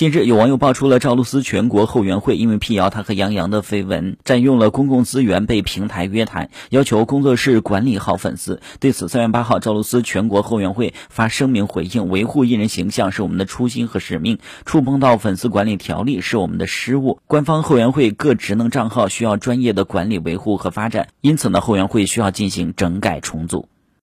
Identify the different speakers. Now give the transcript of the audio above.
Speaker 1: 近日，有网友爆出了赵露思全国后援会因为辟谣她和杨洋的绯闻，占用了公共资源被平台约谈，要求工作室管理好粉丝。对此，三月八号，赵露思全国后援会发声明回应：维护艺人形象是我们的初心和使命，触碰到粉丝管理条例是我们的失误。官方后援会各职能账号需要专业的管理维护和发展，因此呢，后援会需要进行整改重组。